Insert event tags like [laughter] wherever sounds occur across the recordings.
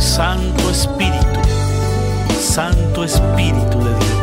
Santo Espíritu, Santo Espíritu de Dios.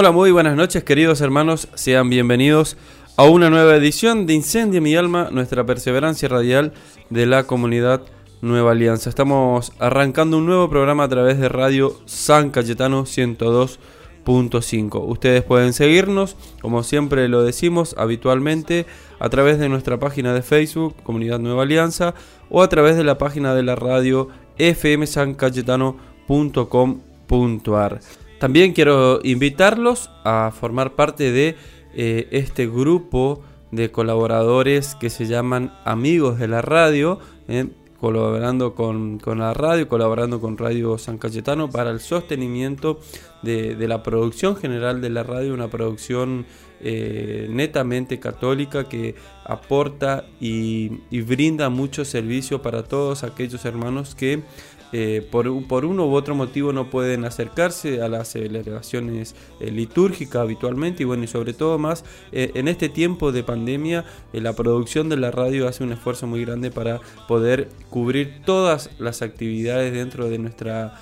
Hola, muy buenas noches queridos hermanos, sean bienvenidos a una nueva edición de Incendia mi alma, nuestra perseverancia radial de la comunidad Nueva Alianza. Estamos arrancando un nuevo programa a través de Radio San Cayetano 102.5. Ustedes pueden seguirnos, como siempre lo decimos habitualmente, a través de nuestra página de Facebook, Comunidad Nueva Alianza, o a través de la página de la radio fmsancayetano.com.ar. También quiero invitarlos a formar parte de eh, este grupo de colaboradores que se llaman Amigos de la Radio, eh, colaborando con, la radio, colaborando con Radio San Cayetano para el sostenimiento de, la producción general de la radio, una producción eh, netamente católica que aporta y, y brinda mucho servicio para todos aquellos hermanos que eh, por, por, uno u otro motivo no pueden acercarse a las celebraciones eh, litúrgicas habitualmente y bueno y sobre todo más eh, en este tiempo de pandemia la producción de la radio hace un esfuerzo muy grande para poder cubrir todas las actividades dentro de nuestra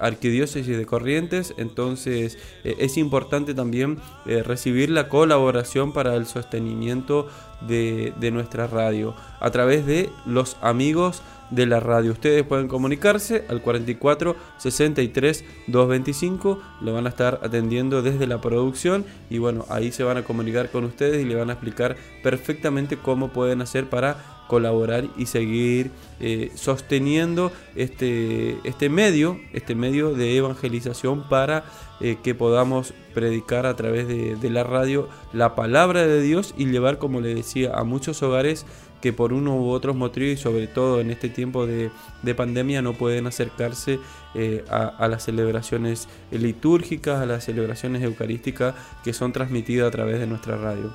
arquidiócesis de Corrientes. Entonces es importante también recibir la colaboración para el sostenimiento de, de nuestra radio a través de los amigos de la radio. Ustedes pueden comunicarse al 44 63 225, lo van a estar atendiendo desde la producción y bueno, ahí se van a comunicar con ustedes y le van a explicar perfectamente cómo pueden hacer para colaborar y seguir eh, sosteniendo este, este medio, este medio de evangelización para eh, que podamos predicar a través de, de la radio la palabra de Dios y llevar, como le decía, a muchos hogares que por uno u otros motivos y sobre todo en este tiempo de, pandemia no pueden acercarse eh, a, las celebraciones litúrgicas, a las celebraciones eucarísticas que son transmitidas a través de nuestra radio.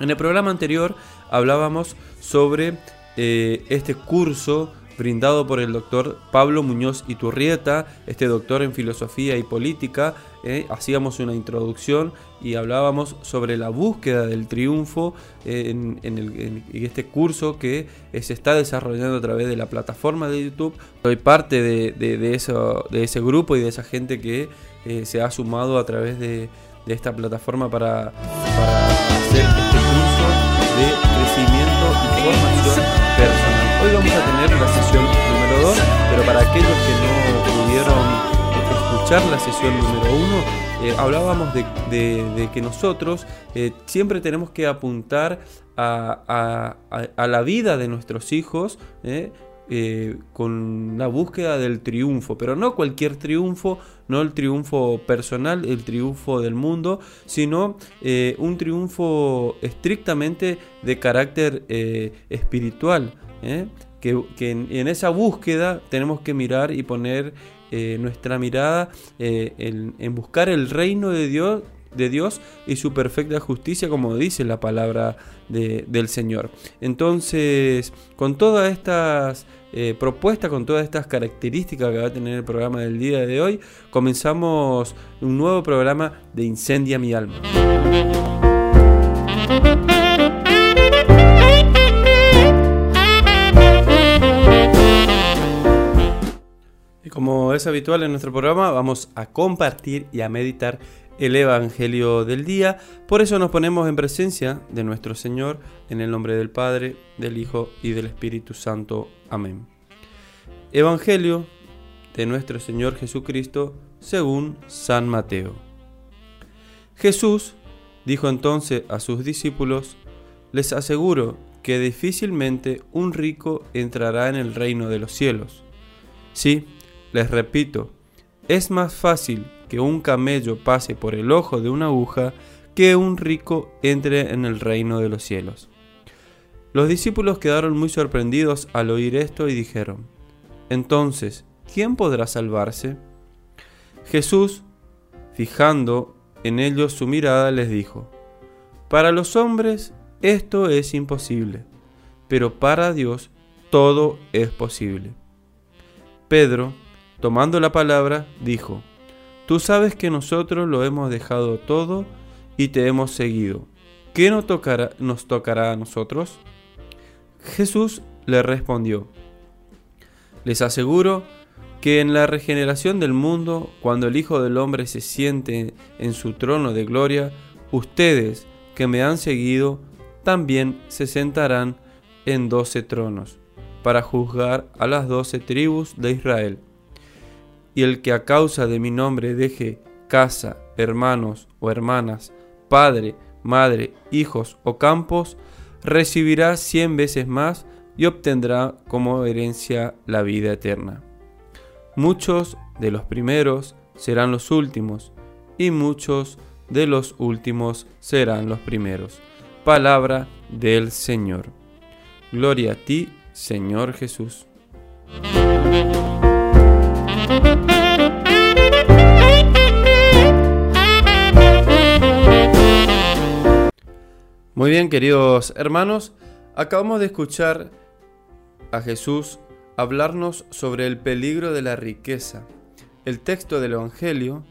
En el programa anterior hablábamos sobre eh, este curso brindado por el doctor Pablo Muñoz Iturrieta, este doctor en filosofía y política, eh, hacíamos una introducción y hablábamos sobre la búsqueda del triunfo eh, en, este curso que se está desarrollando a través de la plataforma de YouTube. Soy parte de, eso, de ese grupo y de esa gente que se ha sumado a través de, esta plataforma para, para hacer este curso de crecimiento y formación personal. Hoy vamos a tener la sesión número 2, pero para aquellos que no pudieron la sesión número 1, eh, hablábamos de, que nosotros eh, siempre tenemos que apuntar a, la vida de nuestros hijos. Eh, con la búsqueda del triunfo, pero no cualquier triunfo, no el triunfo personal, el triunfo del mundo, sino un triunfo estrictamente de carácter espiritual. que, en, esa búsqueda tenemos que mirar y poner eh, nuestra mirada eh, en, buscar el reino de Dios, de Dios y su perfecta justicia, como dice la palabra del Señor. Entonces, con todas estas propuestas, con todas estas características que va a tener el programa del día de hoy, comenzamos un nuevo programa de Incendia mi alma. Como es habitual en nuestro programa, vamos a compartir y a meditar el Evangelio del día. Por eso nos ponemos en presencia de nuestro Señor, en el nombre del Padre, del Hijo y del Espíritu Santo. Amén. Evangelio de nuestro Señor Jesucristo según San Mateo. Jesús dijo entonces a sus discípulos, les aseguro que difícilmente un rico entrará en el reino de los cielos. Sí, les repito, es más fácil que un camello pase por el ojo de una aguja que un rico entre en el reino de los cielos. Los discípulos quedaron muy sorprendidos al oír esto y dijeron, Entonces, ¿quién podrá salvarse? Jesús, fijando en ellos su mirada, les dijo, Para los hombres esto es imposible, pero para Dios todo es posible. Pedro, Tomando la palabra, dijo, Tú sabes que nosotros lo hemos dejado todo y te hemos seguido. ¿Qué nos tocará, nos tocará a nosotros? Jesús le respondió, Les aseguro que en la regeneración del mundo, cuando el Hijo del Hombre se siente en su trono de gloria, ustedes que me han seguido también se sentarán en doce tronos, para juzgar a las doce tribus de Israel y el que a causa de mi nombre deje casa, hermanos o hermanas, padre, madre, hijos o campos, recibirá cien veces más y obtendrá como herencia la vida eterna. Muchos de los primeros serán los últimos, y muchos de los últimos serán los primeros. Palabra del Señor. Gloria a ti, Señor Jesús. Muy bien, queridos hermanos, acabamos de escuchar a Jesús hablarnos sobre el peligro de la riqueza. El texto del Evangelio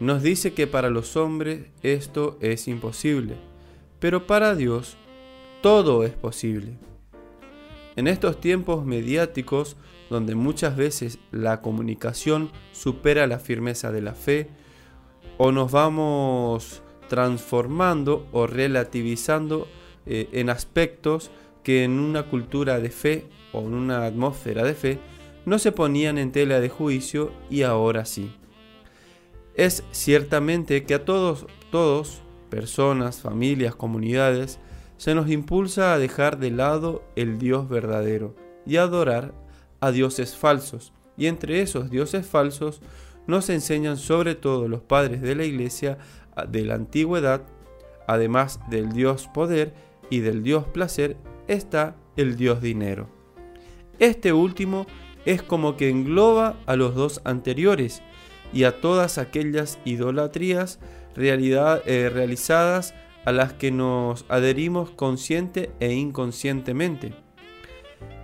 nos dice que para los hombres esto es imposible, pero para Dios todo es posible. En estos tiempos mediáticos, donde muchas veces la comunicación supera la firmeza de la fe, o nos vamos transformando o relativizando eh, en aspectos que en una cultura de fe o en una atmósfera de fe no se ponían en tela de juicio y ahora sí. Es ciertamente que a todos, todos, personas, familias, comunidades, se nos impulsa a dejar de lado el Dios verdadero y adorar a dioses falsos. Y entre esos dioses falsos nos enseñan sobre todo los padres de la iglesia de la antigüedad, además del dios poder y del dios placer, está el dios dinero. Este último es como que engloba a los dos anteriores y a todas aquellas idolatrías eh, realizadas a las que nos adherimos consciente e inconscientemente.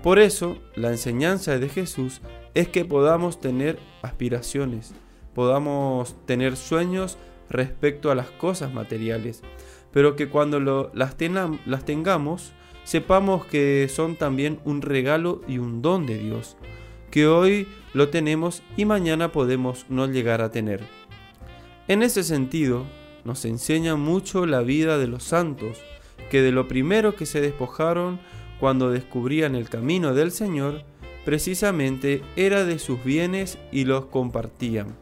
Por eso, la enseñanza de Jesús es que podamos tener aspiraciones, podamos tener sueños respecto a las cosas materiales, pero que cuando las, tengamos, sepamos que son también un regalo y un don de Dios, que hoy lo tenemos y mañana podemos no llegar a tener. En ese sentido, nos enseña mucho la vida de los santos, que de lo primero que se despojaron cuando descubrían el camino del Señor, precisamente era de sus bienes y los compartían.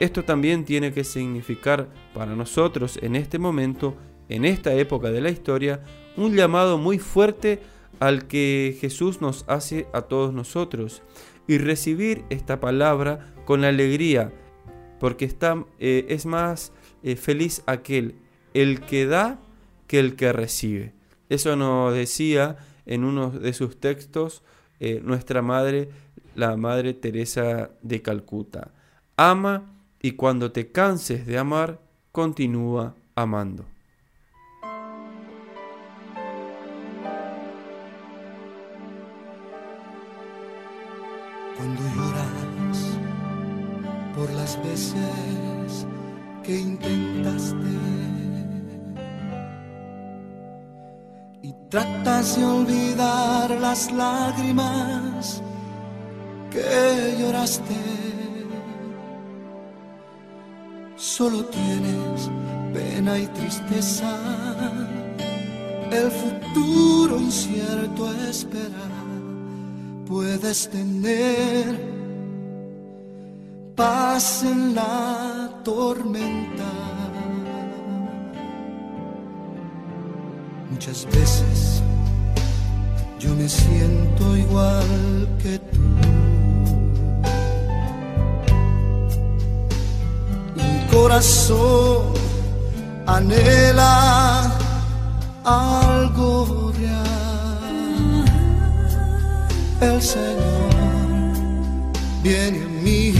Esto también tiene que significar para nosotros en este momento, en esta época de la historia, un llamado muy fuerte al que Jesús nos hace a todos nosotros y recibir esta palabra con alegría, porque está, eh, es más eh, feliz aquel, el que da, que el que recibe. Eso nos decía en uno de sus textos eh, nuestra madre, la Madre Teresa de Calcuta. Ama y cuando te canses de amar, continúa amando. Cuando lloras por las veces que intentaste tratas de olvidar las lágrimas que lloraste. Solo tienes pena y tristeza, el futuro incierto esperar, puedes tener paz en la tormenta. Muchas veces yo me siento igual que tú. corazón anhela algo real. El Señor viene a mí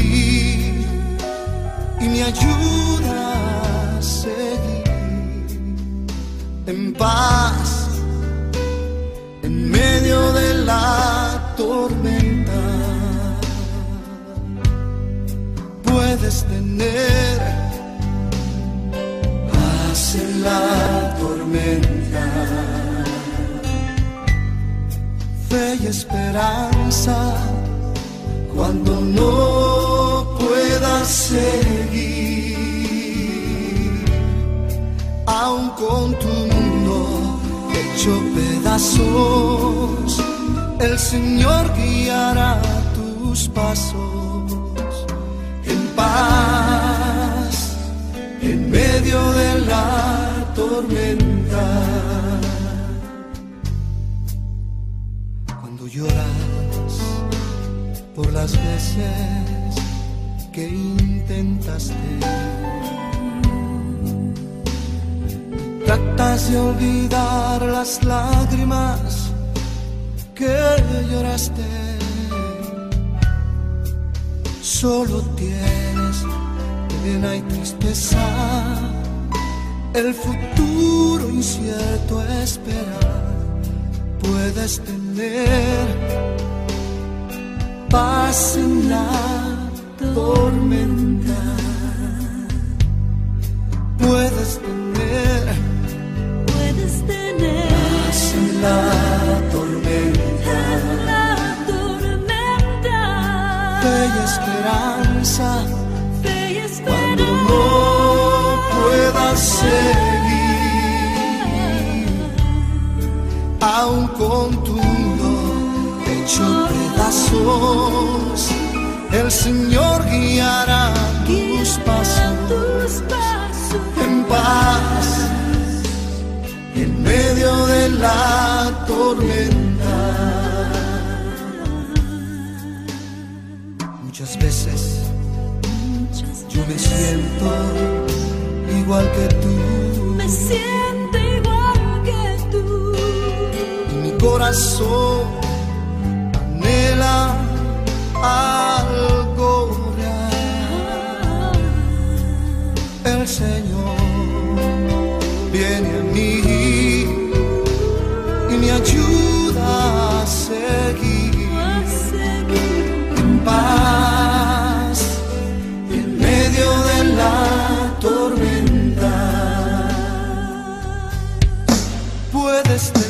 y me ayuda en paz en medio de la tormenta. Puedes tener en la tormenta. Fe y esperanza cuando no puedas seguir, aun con tu mundo hecho pedazos, el Señor guiará tus pasos en paz en medio de la tormenta. Cuando lloras por las veces que intentaste, tratas de olvidar las lágrimas que lloraste. Solo tienes pena y tristeza, el futuro incierto esperar, puedes tener paz en la tormenta, puedes tener, paz en la tormenta, la tormenta, fe y esperanza. Cuando no puedas seguir, aun con tu hecho pedazos, el Señor guiará tus pasos. en paz, en medio de la tormenta. Muchas veces yo me siento igual que tú. Me siento igual que tú. Y mi corazón anhela algo real. El Señor just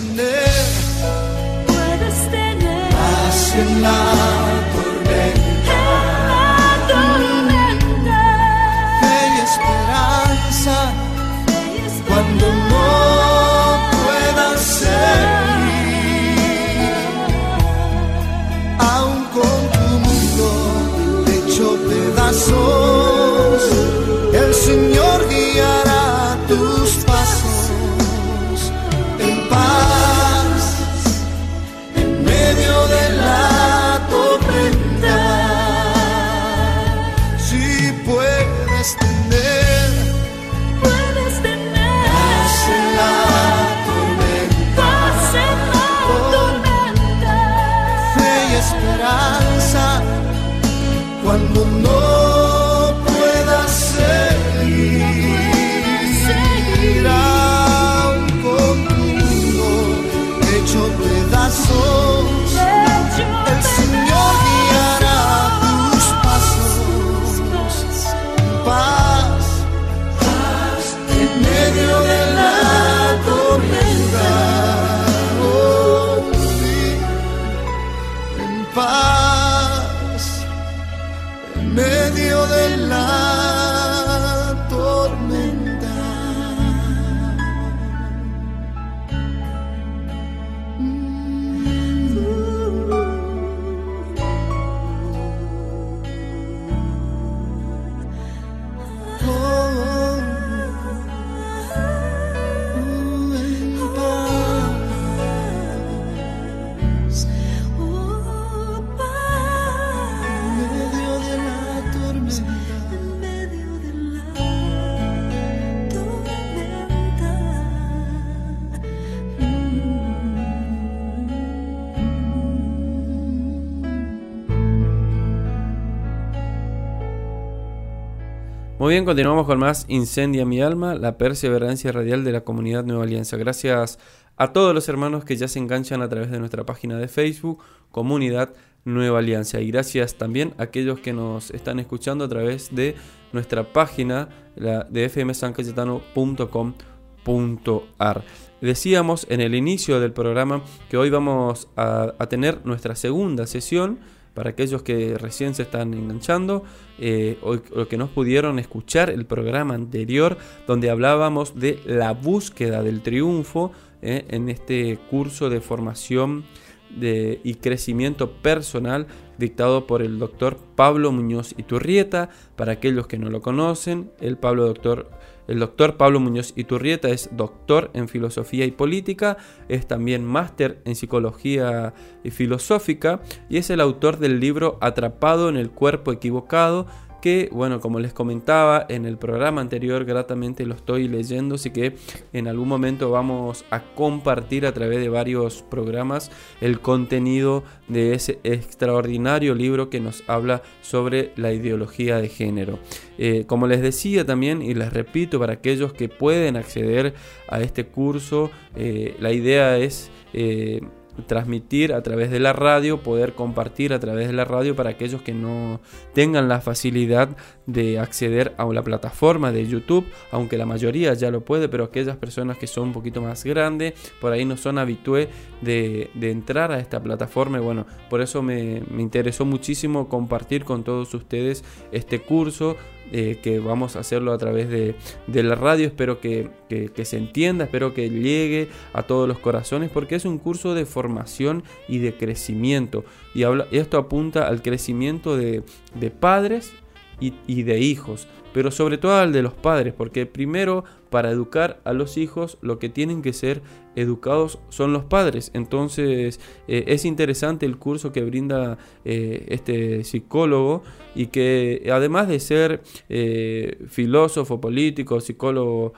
Muy bien, continuamos con más Incendia mi alma, la perseverancia radial de la comunidad Nueva Alianza. Gracias a todos los hermanos que ya se enganchan a través de nuestra página de Facebook, Comunidad Nueva Alianza. Y gracias también a aquellos que nos están escuchando a través de nuestra página la de fmsancayetano.com.ar. Decíamos en el inicio del programa que hoy vamos a, a tener nuestra segunda sesión para aquellos que recién se están enganchando eh, o, que no pudieron escuchar el programa anterior donde hablábamos de la búsqueda del triunfo eh, en este curso de formación de, y crecimiento personal dictado por el doctor Pablo Muñoz Iturrieta. Para aquellos que no lo conocen, el, Pablo doctor, el doctor Pablo Muñoz Iturrieta es doctor en filosofía y política, es también máster en psicología y filosófica y es el autor del libro Atrapado en el cuerpo equivocado que, bueno, como les comentaba en el programa anterior, gratamente lo estoy leyendo, así que en algún momento vamos a compartir a través de varios programas el contenido de ese extraordinario libro que nos habla sobre la ideología de género. Eh, como les decía también, y les repito, para aquellos que pueden acceder a este curso, eh, la idea es... Eh, transmitir a través de la radio, poder compartir a través de la radio para aquellos que no tengan la facilidad de acceder a la plataforma de YouTube, aunque la mayoría ya lo puede, pero aquellas personas que son un poquito más grandes, por ahí no son habitué de, entrar a esta plataforma. Y bueno, por eso me interesó muchísimo compartir con todos ustedes este curso eh, que vamos a hacerlo a través de, de la radio. Espero que, que, se entienda, espero que llegue a todos los corazones, porque es un curso de formación y de crecimiento. Y habla, esto apunta al crecimiento de, de padres y, y de hijos, pero sobre todo al de los padres, porque primero para educar a los hijos lo que tienen que ser educados son los padres. Entonces eh, es interesante el curso que brinda eh, este psicólogo y que además de ser eh, filósofo político, psicólogo,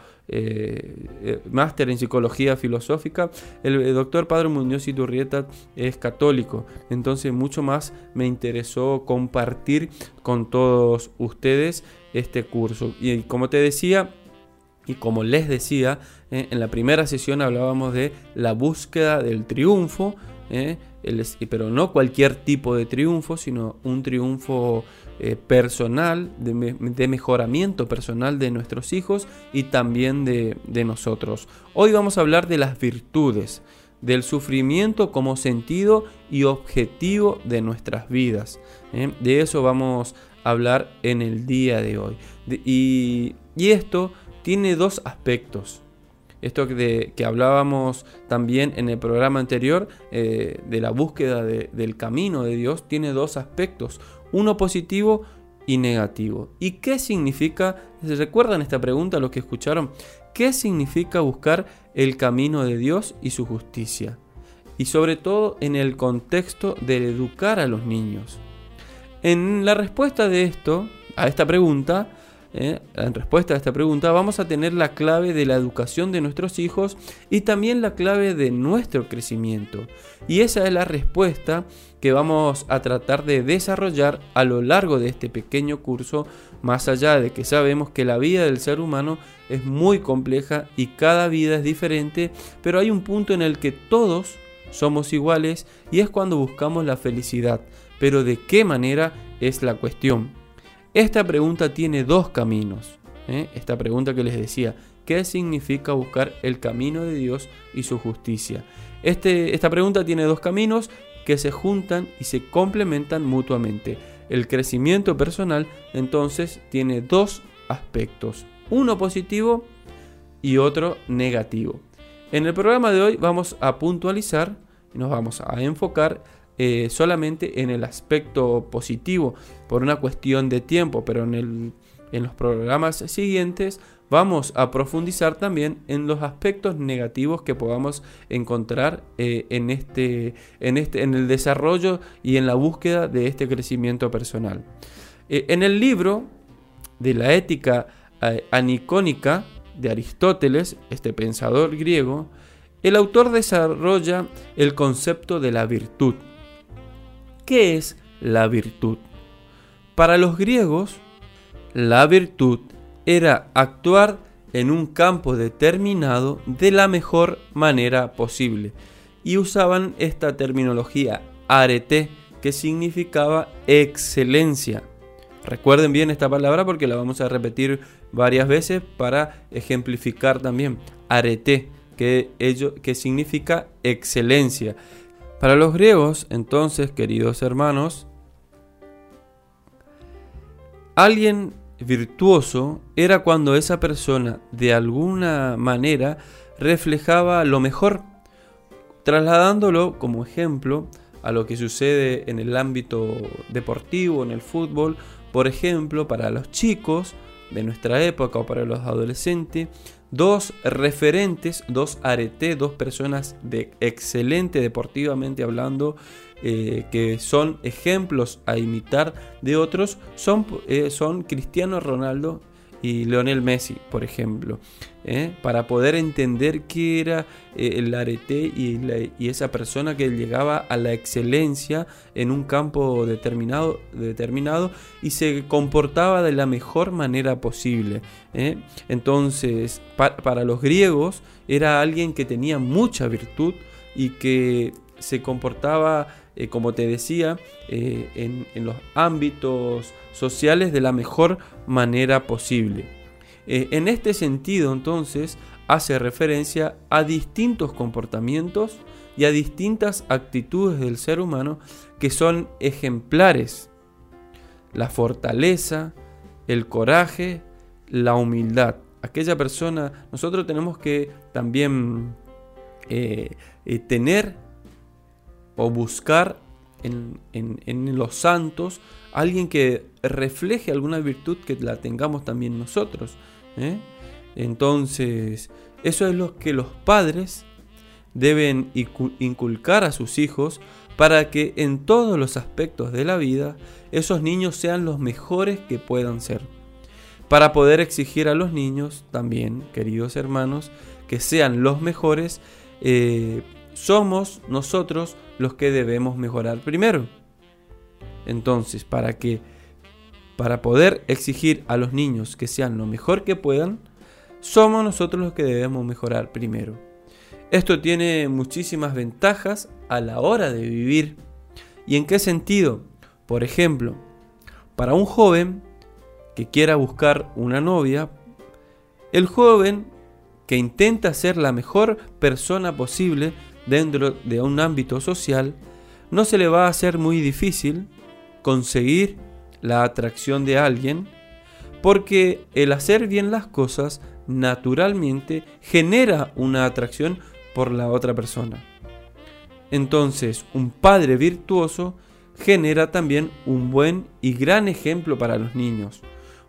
máster en psicología filosófica, el, doctor Padre Muñoz Iturrieta es católico. Entonces mucho más me interesó compartir con todos ustedes este curso. Y como te decía, y como les decía, eh, en la primera sesión hablábamos de la búsqueda del triunfo, eh, pero no cualquier tipo de triunfo, sino un triunfo eh, personal, de, mejoramiento personal de nuestros hijos y también de, nosotros. Hoy vamos a hablar de las virtudes, del sufrimiento como sentido y objetivo de nuestras vidas. ¿eh? De eso vamos a hablar en el día de hoy. Y, esto tiene dos aspectos. Esto que hablábamos también en el programa anterior eh, de la búsqueda de- del camino de Dios tiene dos aspectos, uno positivo y negativo. ¿Y qué significa? ¿Se recuerdan esta pregunta los que escucharon? ¿Qué significa buscar el camino de Dios y su justicia? Y sobre todo en el contexto de educar a los niños. En la respuesta de esto, a esta pregunta, eh, en respuesta a esta pregunta, vamos a tener la clave de la educación de nuestros hijos y también la clave de nuestro crecimiento. Y esa es la respuesta que vamos a tratar de desarrollar a lo largo de este pequeño curso, más allá de que sabemos que la vida del ser humano es muy compleja y cada vida es diferente, pero hay un punto en el que todos somos iguales y es cuando buscamos la felicidad. Pero ¿de qué manera es la cuestión? Esta pregunta tiene dos caminos. ¿eh? Esta pregunta que les decía, ¿qué significa buscar el camino de Dios y su justicia? Este, esta pregunta tiene dos caminos que se juntan y se complementan mutuamente. El crecimiento personal entonces tiene dos aspectos, uno positivo y otro negativo. En el programa de hoy vamos a puntualizar y nos vamos a enfocar eh, solamente en el aspecto positivo por una cuestión de tiempo, pero en, los programas siguientes vamos a profundizar también en los aspectos negativos que podamos encontrar eh, en, este, en, este, en el desarrollo y en la búsqueda de este crecimiento personal. Eh, en el libro de la ética anicónica de Aristóteles, este pensador griego, el autor desarrolla el concepto de la virtud. ¿Qué es la virtud? Para los griegos, la virtud era actuar en un campo determinado de la mejor manera posible y usaban esta terminología arete que significaba excelencia. Recuerden bien esta palabra porque la vamos a repetir varias veces para ejemplificar también. Arete, que, ello, que significa excelencia. Para los griegos, entonces, queridos hermanos, alguien virtuoso era cuando esa persona de alguna manera reflejaba lo mejor, trasladándolo como ejemplo a lo que sucede en el ámbito deportivo, en el fútbol, por ejemplo, para los chicos de nuestra época o para los adolescentes, dos referentes, dos aretes, dos personas de excelente deportivamente hablando, eh, que son ejemplos a imitar de otros, son, eh, son Cristiano Ronaldo y Leonel Messi, por ejemplo. ¿Eh? Para poder entender qué era eh, el arete y, esa persona que llegaba a la excelencia en un campo determinado, determinado y se comportaba de la mejor manera posible. ¿eh? Entonces, pa- para los griegos era alguien que tenía mucha virtud y que se comportaba, como te decía, en los ámbitos sociales de la mejor manera posible. Eh, en este sentido, entonces, hace referencia a distintos comportamientos y a distintas actitudes del ser humano que son ejemplares. La fortaleza, el coraje, la humildad. Aquella persona, nosotros tenemos que también eh, eh, tener o buscar en, los santos alguien que refleje alguna virtud que la tengamos también nosotros. ¿Eh? Entonces, eso es lo que los padres deben incu- inculcar a sus hijos para que en todos los aspectos de la vida esos niños sean los mejores que puedan ser. Para poder exigir a los niños también, queridos hermanos, que sean los mejores, eh, somos nosotros los que debemos mejorar primero. Entonces, para que para poder exigir a los niños que sean lo mejor que puedan, somos nosotros los que debemos mejorar primero. Esto tiene muchísimas ventajas a la hora de vivir. ¿Y en qué sentido? Por ejemplo, para un joven que quiera buscar una novia, el joven que intenta ser la mejor persona posible dentro de un ámbito social, no se le va a hacer muy difícil conseguir la atracción de alguien, porque el hacer bien las cosas naturalmente genera una atracción por la otra persona. Entonces, un padre virtuoso genera también un buen y gran ejemplo para los niños,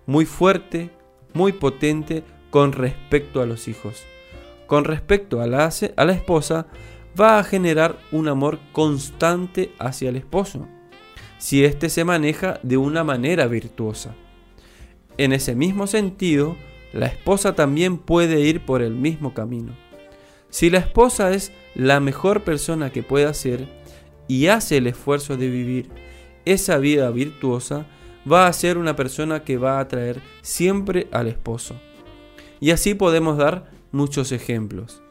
muy fuerte, muy potente con respecto a los hijos. Con respecto a la, esposa, va a generar un amor constante hacia el esposo, si éste se maneja de una manera virtuosa. En ese mismo sentido, la esposa también puede ir por el mismo camino. Si la esposa es la mejor persona que pueda ser y hace el esfuerzo de vivir esa vida virtuosa, va a ser una persona que va a atraer siempre al esposo. Y así podemos dar muchos ejemplos.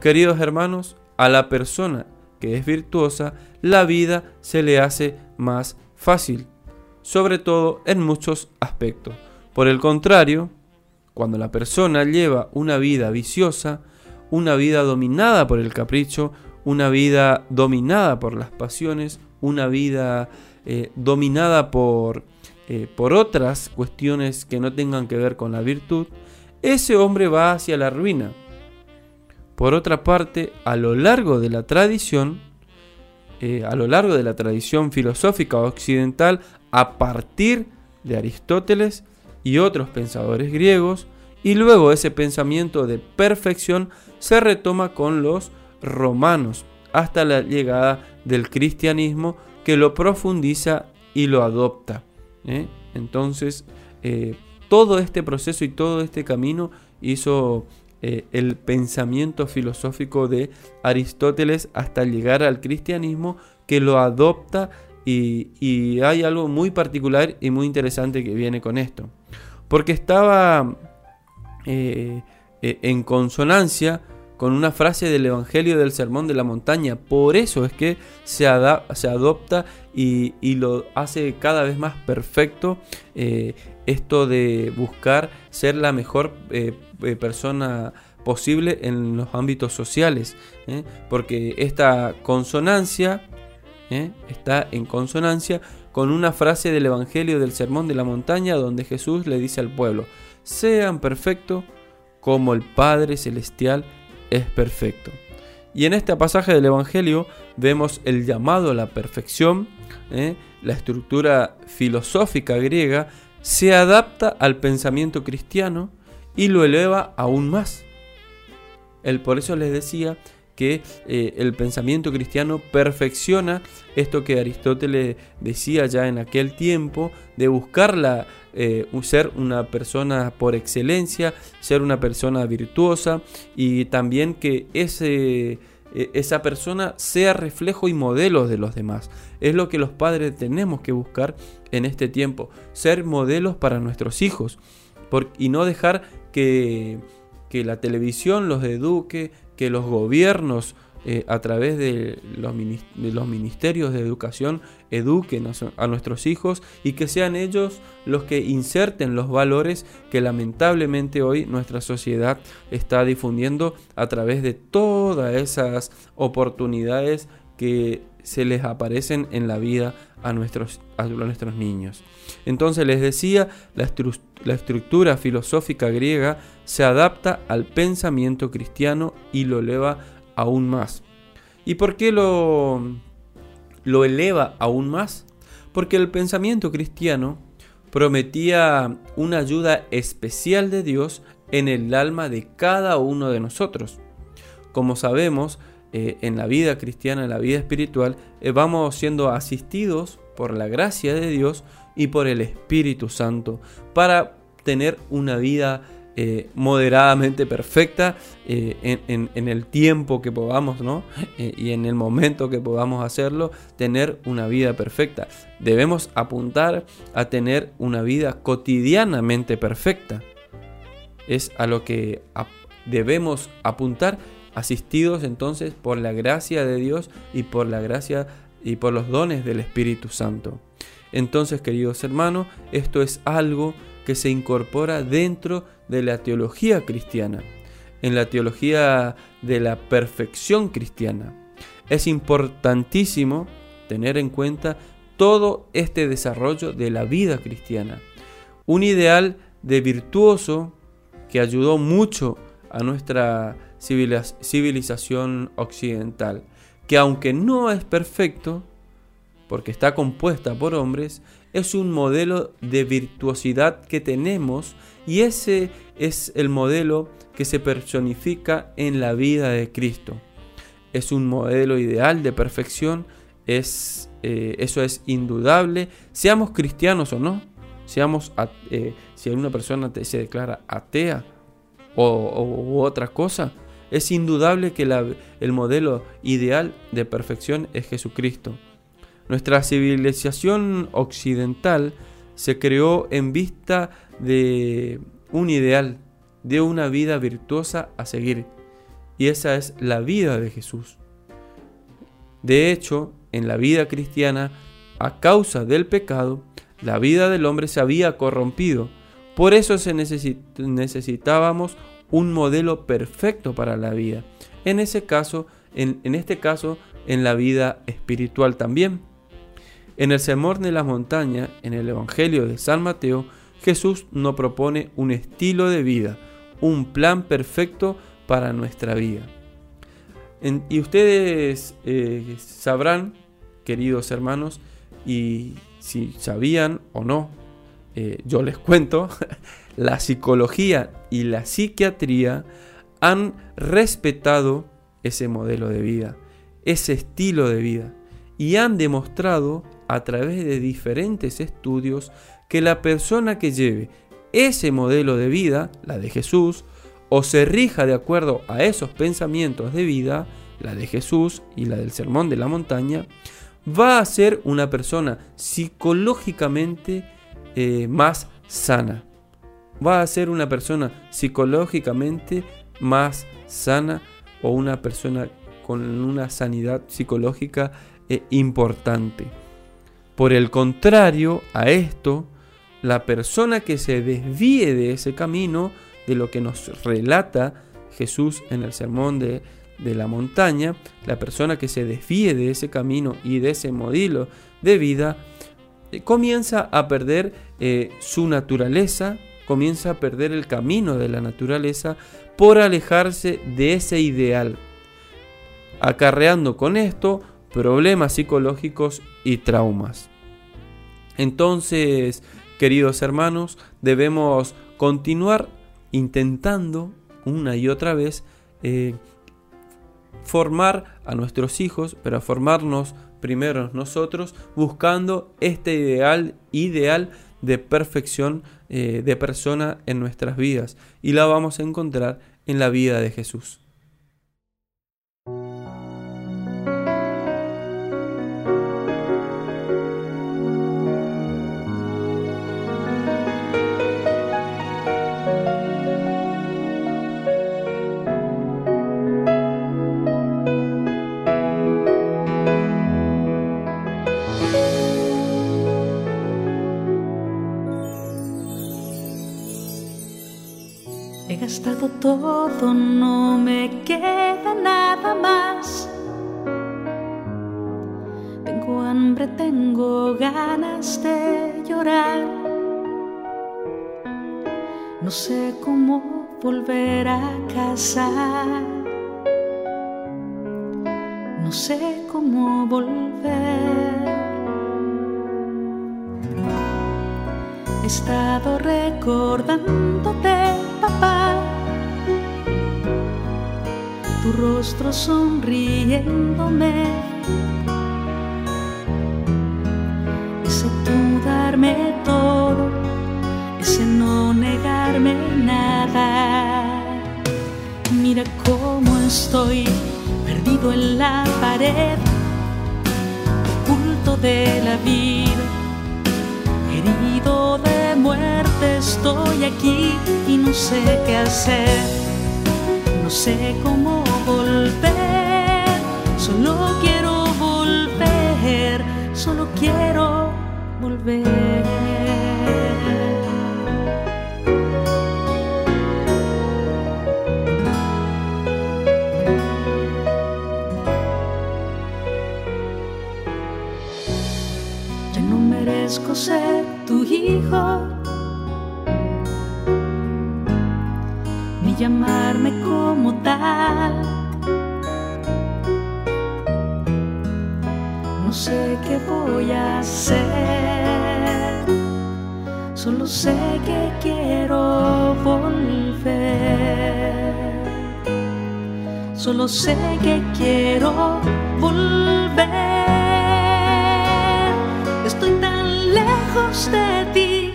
Queridos hermanos, a la persona que es virtuosa, la vida se le hace más fácil, sobre todo en muchos aspectos. Por el contrario, cuando la persona lleva una vida viciosa, una vida dominada por el capricho, una vida dominada por las pasiones, una vida eh, dominada por, eh, por otras cuestiones que no tengan que ver con la virtud, ese hombre va hacia la ruina. Por otra parte, a lo largo de la tradición, eh, a lo largo de la tradición filosófica occidental, a partir de Aristóteles y otros pensadores griegos, y luego ese pensamiento de perfección se retoma con los romanos hasta la llegada del cristianismo que lo profundiza y lo adopta. ¿eh? Entonces, eh, todo este proceso y todo este camino hizo eh, el pensamiento filosófico de Aristóteles hasta llegar al cristianismo que lo adopta y, hay algo muy particular y muy interesante que viene con esto. Porque estaba en consonancia con una frase del Evangelio del Sermón de la Montaña. Por eso es que se, se adopta y, lo hace cada vez más perfecto eh, esto de buscar ser la mejor eh, eh, persona posible en los ámbitos sociales. Porque esta consonancia está en consonancia con una frase del Evangelio del Sermón de la Montaña donde Jesús le dice al pueblo, sean perfectos como el Padre Celestial es perfecto. Y en este pasaje del Evangelio vemos el llamado a la perfección, ¿eh? la estructura filosófica griega se adapta al pensamiento cristiano y lo eleva aún más. El, por eso les decía que eh, el pensamiento cristiano perfecciona esto que Aristóteles decía ya en aquel tiempo, de buscar la, eh, ser una persona por excelencia, ser una persona virtuosa y también que ese, e, esa persona sea reflejo y modelo de los demás. Es lo que los padres tenemos que buscar en este tiempo, ser modelos para nuestros hijos. Y no dejar que, que la televisión los eduque, que los gobiernos eh, a través de los, ministerios de educación eduquen a, nuestros hijos y que sean ellos los que inserten los valores que lamentablemente hoy nuestra sociedad está difundiendo a través de todas esas oportunidades que se les aparecen en la vida a nuestros, a nuestros niños. Entonces les decía, la, estructura filosófica griega se adapta al pensamiento cristiano y lo eleva aún más. ¿Y por qué lo eleva aún más? Porque el pensamiento cristiano prometía una ayuda especial de Dios en el alma de cada uno de nosotros. Como sabemos, eh, en la vida cristiana, en la vida espiritual, eh, vamos siendo asistidos por la gracia de Dios y por el Espíritu Santo para tener una vida eh, moderadamente perfecta en, el tiempo que podamos, ¿no? Y en el momento que podamos hacerlo, tener una vida perfecta. Debemos apuntar a tener una vida cotidianamente perfecta. Es a lo que debemos apuntar, asistidos entonces por la gracia de Dios y por la gracia y por los dones del Espíritu Santo. Entonces, queridos hermanos, esto es algo que se incorpora dentro de la teología cristiana, en la teología de la perfección cristiana. es importantísimo tener en cuenta todo este desarrollo de la vida cristiana. Un ideal de virtuoso que ayudó mucho a nuestra civiliz- civilización occidental, que aunque no es perfecto, porque está compuesta por hombres, es un modelo de virtuosidad que tenemos y ese es el modelo que se personifica en la vida de Cristo. Es un modelo ideal de perfección, es, eh, eso es indudable, seamos cristianos o no, seamos eh, si una persona se declara atea o, o- u otra cosa, es indudable que el modelo ideal de perfección es Jesucristo. Nuestra civilización occidental se creó en vista de un ideal, de una vida virtuosa a seguir. Y esa es la vida de Jesús. De hecho, en la vida cristiana, a causa del pecado, la vida del hombre se había corrompido. Por eso se necesi- necesitábamos un modelo perfecto para la vida. En ese caso, en, en este caso, en la vida espiritual también. En el Sermón de la Montaña, en el Evangelio de San Mateo, Jesús nos propone un estilo de vida, un plan perfecto para nuestra vida. Y ustedes eh, sabrán, queridos hermanos, y si sabían o no, eh, yo les cuento, [laughs] la psicología y la psiquiatría han respetado ese modelo de vida, ese estilo de vida, y han demostrado a través de diferentes estudios que la persona que lleve ese modelo de vida, la de Jesús, o se rija de acuerdo a esos pensamientos de vida, la de Jesús y la del Sermón de la Montaña, va a ser una persona psicológicamente eh, más sana. Va a ser una persona psicológicamente más sana o una persona con una sanidad psicológica eh, importante. Por el contrario a esto, la persona que se desvíe de ese camino, de lo que nos relata Jesús en el sermón de, de la montaña, la persona que se desvíe de ese camino y de ese modelo de vida, eh, comienza a perder eh, su naturaleza, comienza a perder el camino de la naturaleza por alejarse de ese ideal, acarreando con esto problemas psicológicos y traumas. Entonces, queridos hermanos, debemos continuar intentando una y otra vez eh, formar a nuestros hijos, pero formarnos primero nosotros, buscando este ideal, ideal de perfección eh, de persona en nuestras vidas. Y la vamos a encontrar en la vida de Jesús. He gastado todo, no me queda nada más. Tengo hambre, tengo ganas de llorar. No sé cómo volver a casa. No sé cómo volver. He estado recordándote, papá, rostro sonriéndome. Ese tú darme todo, ese no negarme nada. Mira cómo estoy, perdido en la pared, oculto de la vida herido de muerte estoy aquí y no sé qué hacer, no sé cómo solo quiero volver, solo quiero volver. Qué voy a hacer, solo sé que quiero volver. Solo sé que quiero volver. Estoy tan lejos de ti,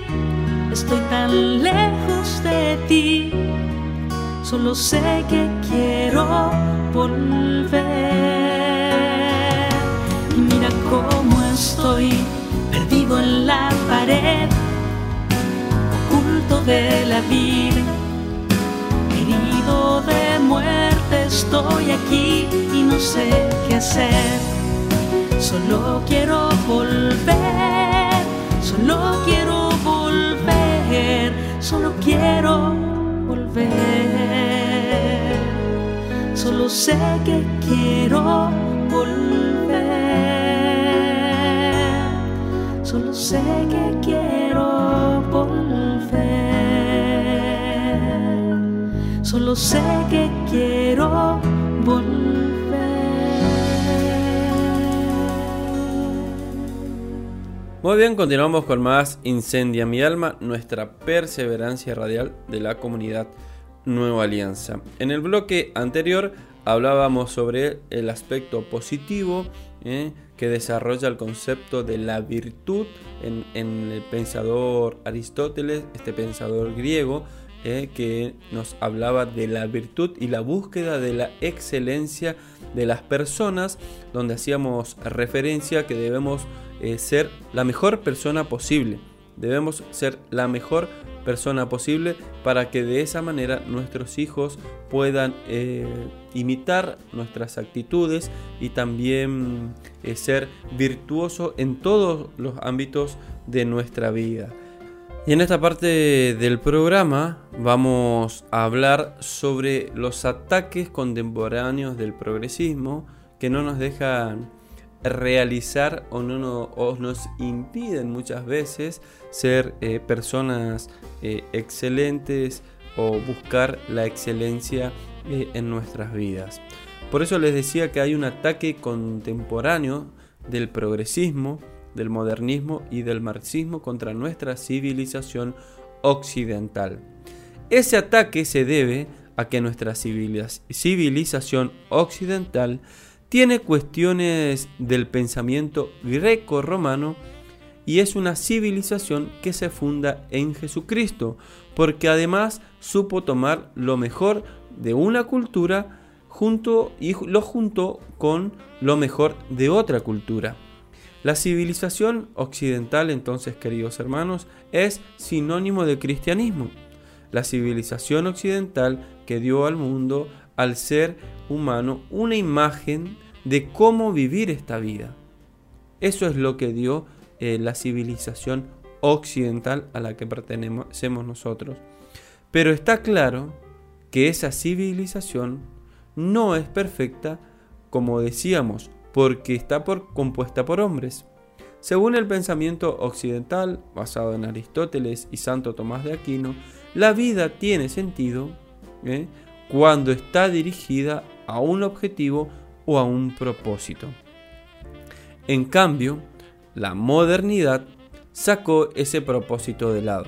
estoy tan lejos de ti. Solo sé que quiero volver. Y mira cómo estoy perdido en la pared, oculto de la vida, herido de muerte. Estoy aquí y no sé qué hacer. Solo quiero volver, solo quiero volver, solo quiero volver. Solo sé que quiero volver. Solo sé que quiero volver. Solo sé que quiero volver. Muy bien, continuamos con más Incendia mi alma, nuestra perseverancia radial de la comunidad Nueva Alianza. En el bloque anterior hablábamos sobre el aspecto positivo ¿eh? que desarrolla el concepto de la virtud en, el pensador Aristóteles, este pensador griego, ¿eh? que nos hablaba de la virtud y la búsqueda de la excelencia de las personas, donde hacíamos referencia que debemos eh, ser la mejor persona posible. Debemos ser la mejor persona posible para que de esa manera nuestros hijos puedan eh, imitar nuestras actitudes y también eh, ser virtuosos en todos los ámbitos de nuestra vida. Y en esta parte del programa vamos a hablar sobre los ataques contemporáneos del progresismo que no nos dejan realizar o, no, nos impiden muchas veces ser eh, personas eh, excelentes o buscar la excelencia eh, en nuestras vidas. Por eso les decía que hay un ataque contemporáneo del progresismo, del modernismo y del marxismo contra nuestra civilización occidental. Ese ataque se debe a que nuestra civiliz- civilización occidental tiene cuestiones del pensamiento greco-romano y es una civilización que se funda en Jesucristo, porque además supo tomar lo mejor de una cultura junto y lo juntó con lo mejor de otra cultura. La civilización occidental, entonces, queridos hermanos, es sinónimo de cristianismo. La civilización occidental que dio al mundo, al ser humano, una imagen de cómo vivir esta vida. Eso es lo que dio eh, la civilización occidental a la que pertenecemos nosotros. Pero está claro que esa civilización no es perfecta, como decíamos, porque está por- compuesta por hombres. Según el pensamiento occidental, basado en Aristóteles y Santo Tomás de Aquino, la vida tiene sentido ¿eh? cuando está dirigida a un objetivo o a un propósito. En cambio, la modernidad sacó ese propósito de lado.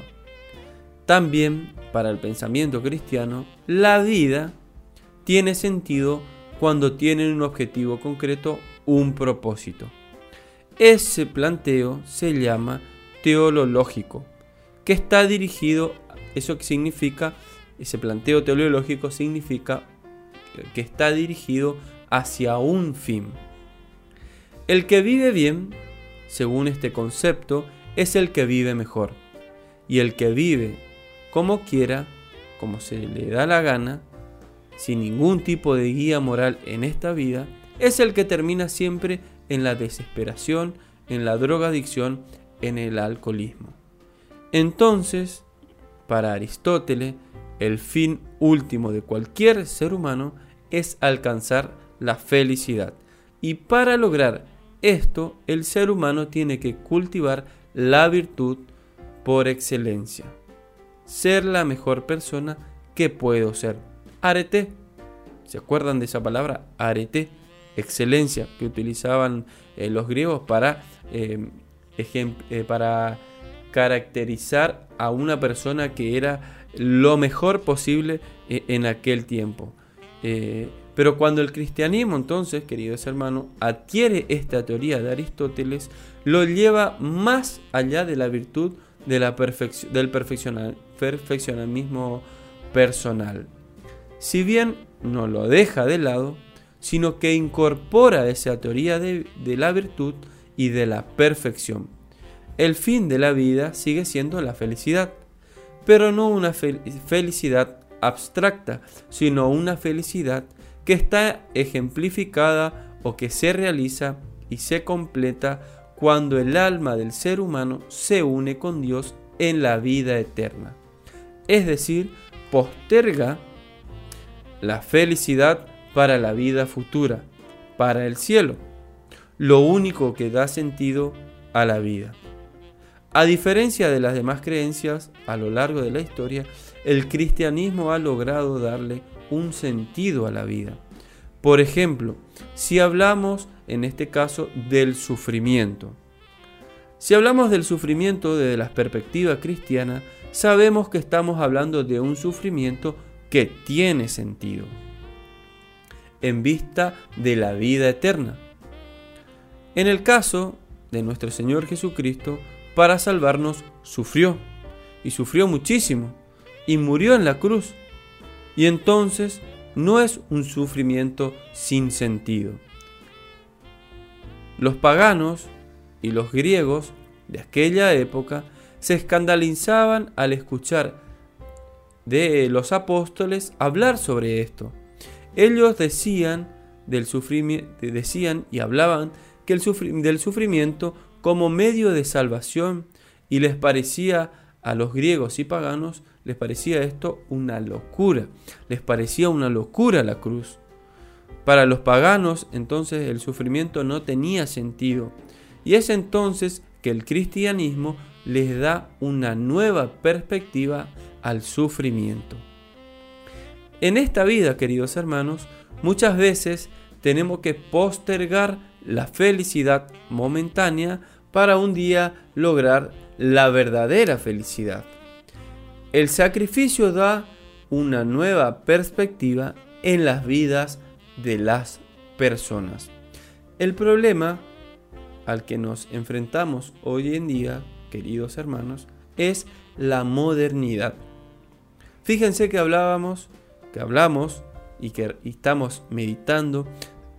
También, para el pensamiento cristiano, la vida tiene sentido cuando tiene un objetivo concreto, un propósito. Ese planteo se llama teológico, que está dirigido, eso significa, ese planteo teológico significa que está dirigido hacia un fin. El que vive bien, según este concepto, es el que vive mejor. Y el que vive como quiera, como se le da la gana, sin ningún tipo de guía moral en esta vida, es el que termina siempre en la desesperación, en la drogadicción, en el alcoholismo. Entonces, para Aristóteles, el fin último de cualquier ser humano es alcanzar la felicidad. Y para lograr esto el ser humano tiene que cultivar la virtud por excelencia. Ser la mejor persona que puedo ser. Arete. ¿Se acuerdan de esa palabra? Arete. Excelencia que utilizaban eh, los griegos para, eh, eh, para caracterizar a una persona que era lo mejor posible en aquel tiempo. pero cuando el cristianismo entonces, queridos hermanos, adquiere esta teoría de Aristóteles, lo lleva más allá de la virtud de la del perfeccionamismo personal. Si bien no lo deja de lado, sino que incorpora esa teoría de, la virtud y de la perfección. El fin de la vida sigue siendo la felicidad, pero no una felicidad abstracta, sino una felicidad que está ejemplificada o que se realiza y se completa cuando el alma del ser humano se une con Dios en la vida eterna. Es decir, posterga la felicidad para la vida futura, para el cielo, lo único que da sentido a la vida. A diferencia de las demás creencias, a lo largo de la historia, el cristianismo ha logrado darle un sentido a la vida. Por ejemplo, si hablamos en este caso del sufrimiento. Si hablamos del sufrimiento desde la perspectiva cristiana, sabemos que estamos hablando de un sufrimiento que tiene sentido en vista de la vida eterna. En el caso de nuestro Señor Jesucristo, para salvarnos sufrió, y sufrió muchísimo, y murió en la cruz. Y entonces no es un sufrimiento sin sentido. Los paganos y los griegos de aquella época se escandalizaban al escuchar de los apóstoles hablar sobre esto. Ellos decían, del decían y hablaban que el del sufrimiento como medio de salvación y les parecía a los griegos y paganos, les parecía esto una locura, les parecía una locura la cruz. Para los paganos entonces el sufrimiento no tenía sentido y es entonces que el cristianismo les da una nueva perspectiva al sufrimiento. En esta vida, queridos hermanos, muchas veces tenemos que postergar la felicidad momentánea para un día lograr la verdadera felicidad. El sacrificio da una nueva perspectiva en las vidas de las personas. El problema al que nos enfrentamos hoy en día, queridos hermanos, es la modernidad. Fíjense que hablábamos que hablamos y que estamos meditando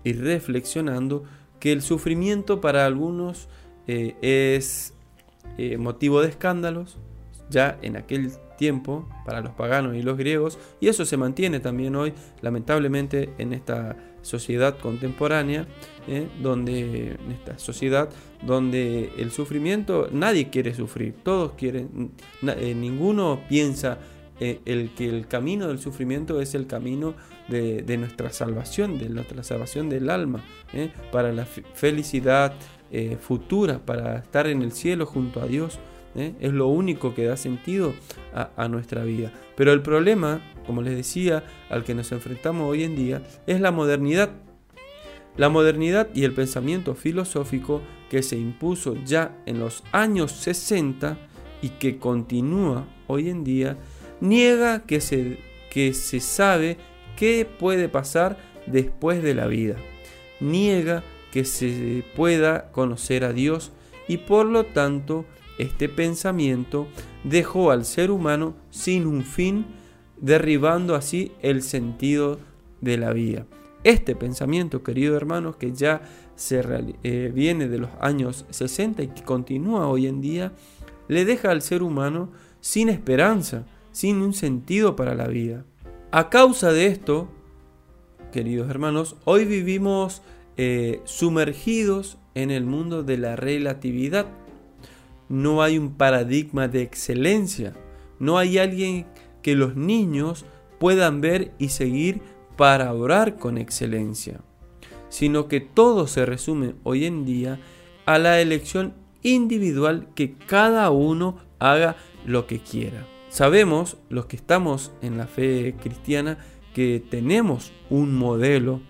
y reflexionando que el sufrimiento para algunos eh, es eh, motivo de escándalos, ya en aquel tiempo para los paganos y los griegos, y eso se mantiene también hoy, lamentablemente, en esta sociedad contemporánea, eh, donde en esta sociedad donde el sufrimiento nadie quiere sufrir, todos quieren, ninguno piensa eh, el que el camino del sufrimiento es el camino de, nuestra salvación, de nuestra salvación del alma, ¿eh? para la felicidad eh, futura, para estar en el cielo junto a Dios. Es lo único que da sentido a, nuestra vida. Pero el problema, como les decía, al que nos enfrentamos hoy en día, es la modernidad. La modernidad y el pensamiento filosófico que se impuso ya en los años 60 y que continúa hoy en día niega que se, que se sabe qué puede pasar después de la vida. Niega que se pueda conocer a Dios y por lo tanto este pensamiento dejó al ser humano sin un fin, derribando así el sentido de la vida. Este pensamiento, queridos hermanos, que ya se eh, viene de los años 60 y que continúa hoy en día, le deja al ser humano sin esperanza, sin un sentido para la vida. A causa de esto, queridos hermanos, hoy vivimos eh, sumergidos en el mundo de la relatividad. No hay un paradigma de excelencia. No hay alguien que los niños puedan ver y seguir para orar con excelencia. sino que todo se resume hoy en día a la elección individual que cada uno haga lo que quiera. Sabemos, los que estamos en la fe cristiana, que tenemos un modelo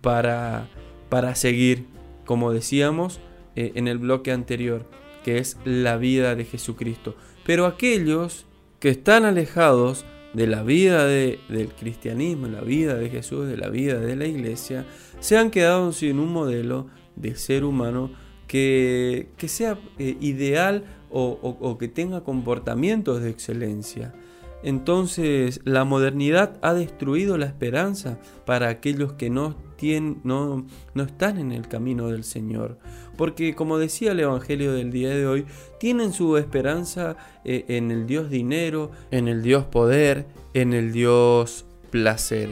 para, para seguir, como decíamos eh, en el bloque anterior, que es la vida de Jesucristo. Pero aquellos que están alejados de la vida de, del cristianismo, la vida de Jesús, de la vida de la iglesia, se han quedado sin un modelo de ser humano que, sea eh, ideal o, que tenga comportamientos de excelencia. Entonces la modernidad ha destruido la esperanza para aquellos que no, tienen, no, no, están en el camino del Señor. Porque como decía el Evangelio del día de hoy, tienen su esperanza eh, en el Dios dinero, en el Dios poder, en el Dios placer.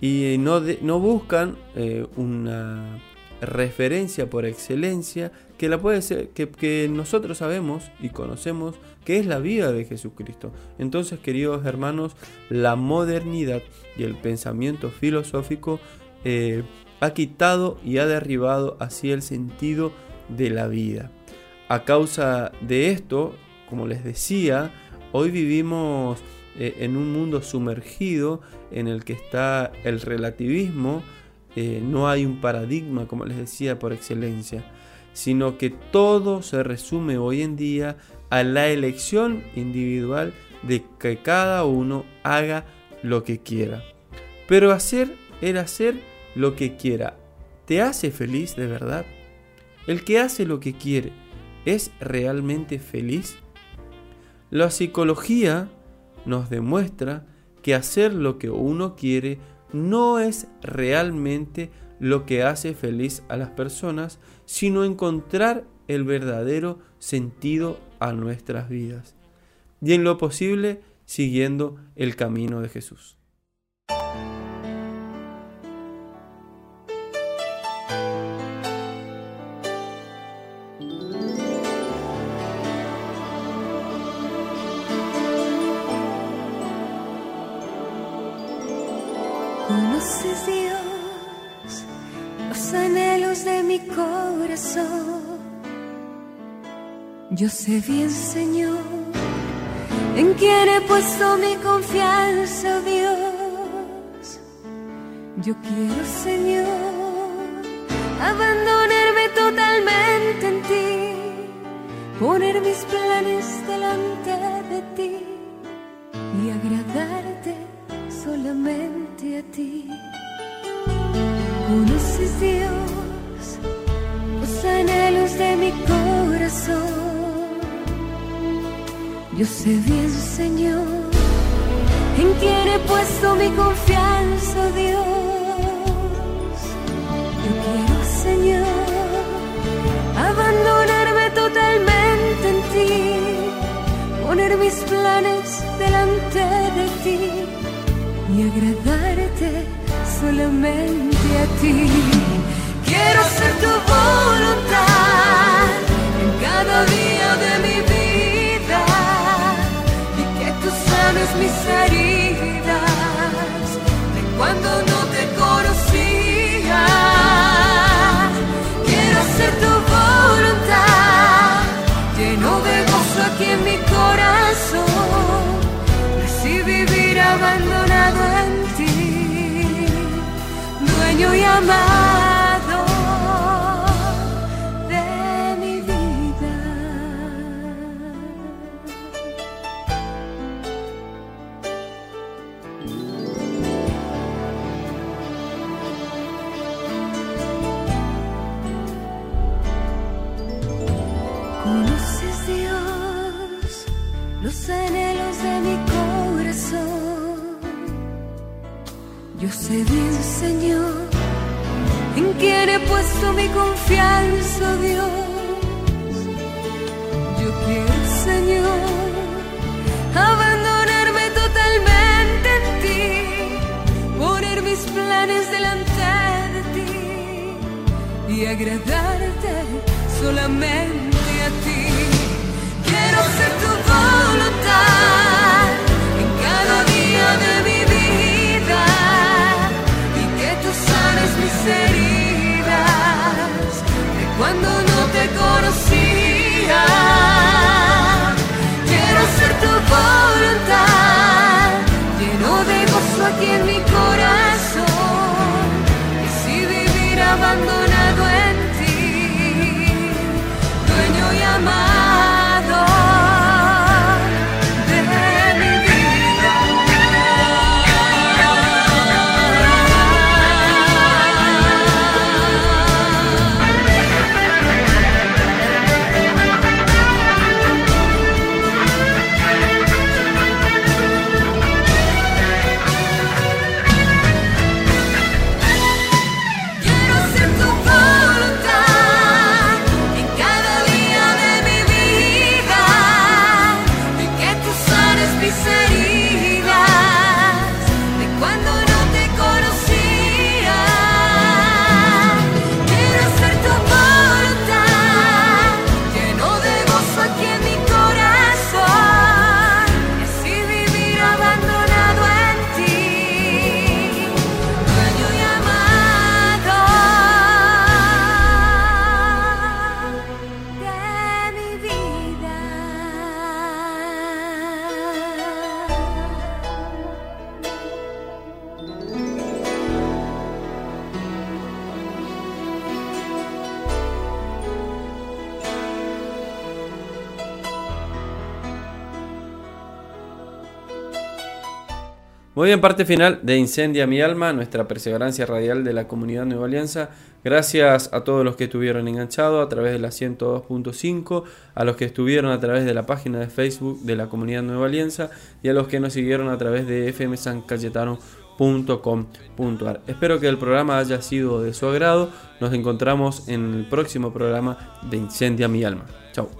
Y no, de, no buscan eh, una referencia por excelencia que la puede ser que, nosotros sabemos y conocemos que es la vida de Jesucristo. Entonces, queridos hermanos, la modernidad y el pensamiento filosófico eh, ha quitado y ha derribado así el sentido de la vida. A causa de esto, como les decía, hoy vivimos eh, en un mundo sumergido en el que está el relativismo, eh, no hay un paradigma, como les decía, por excelencia, sino que todo se resume hoy en día a la elección individual de que cada uno haga lo que quiera. Pero hacer el hacer lo que quiera, ¿te hace feliz de verdad? ¿El que hace lo que quiere es realmente feliz? La psicología nos demuestra que hacer lo que uno quiere no es realmente lo que hace feliz a las personas, sino encontrar el verdadero sentido a nuestras vidas. Y en lo posible, siguiendo el camino de Jesús. Yo sé bien, Señor, en quien he puesto mi confianza, Dios. Yo quiero, Señor, abandonarme totalmente en ti, poner mis planes delante de ti y agradarte solamente a ti. Conoces Dios los anhelos de mi corazón. Yo sé bien, Señor, en quien he puesto mi confianza, Dios. Yo quiero, Señor, abandonarme totalmente en ti, poner mis planes delante de ti y agradarte solamente a ti. Quiero ser tu voluntad en cada día de mi mis heridas de cuando no Señor, en quien he puesto mi confianza, Dios. Yo quiero, Señor, abandonarme totalmente en ti, poner mis planes delante de ti y agradarte solamente a ti. Quiero ser tu voluntad de cuando no te conocía. Bien, parte final de Incendia mi alma, nuestra perseverancia radial de la comunidad Nueva Alianza. Gracias a todos los que estuvieron enganchados a través de la 102.5, a los que estuvieron a través de la página de Facebook de la comunidad Nueva Alianza y a los que nos siguieron a través de fmsancayetano.com.ar. Espero que el programa haya sido de su agrado. Nos encontramos en el próximo programa de Incendia mi alma. Chao.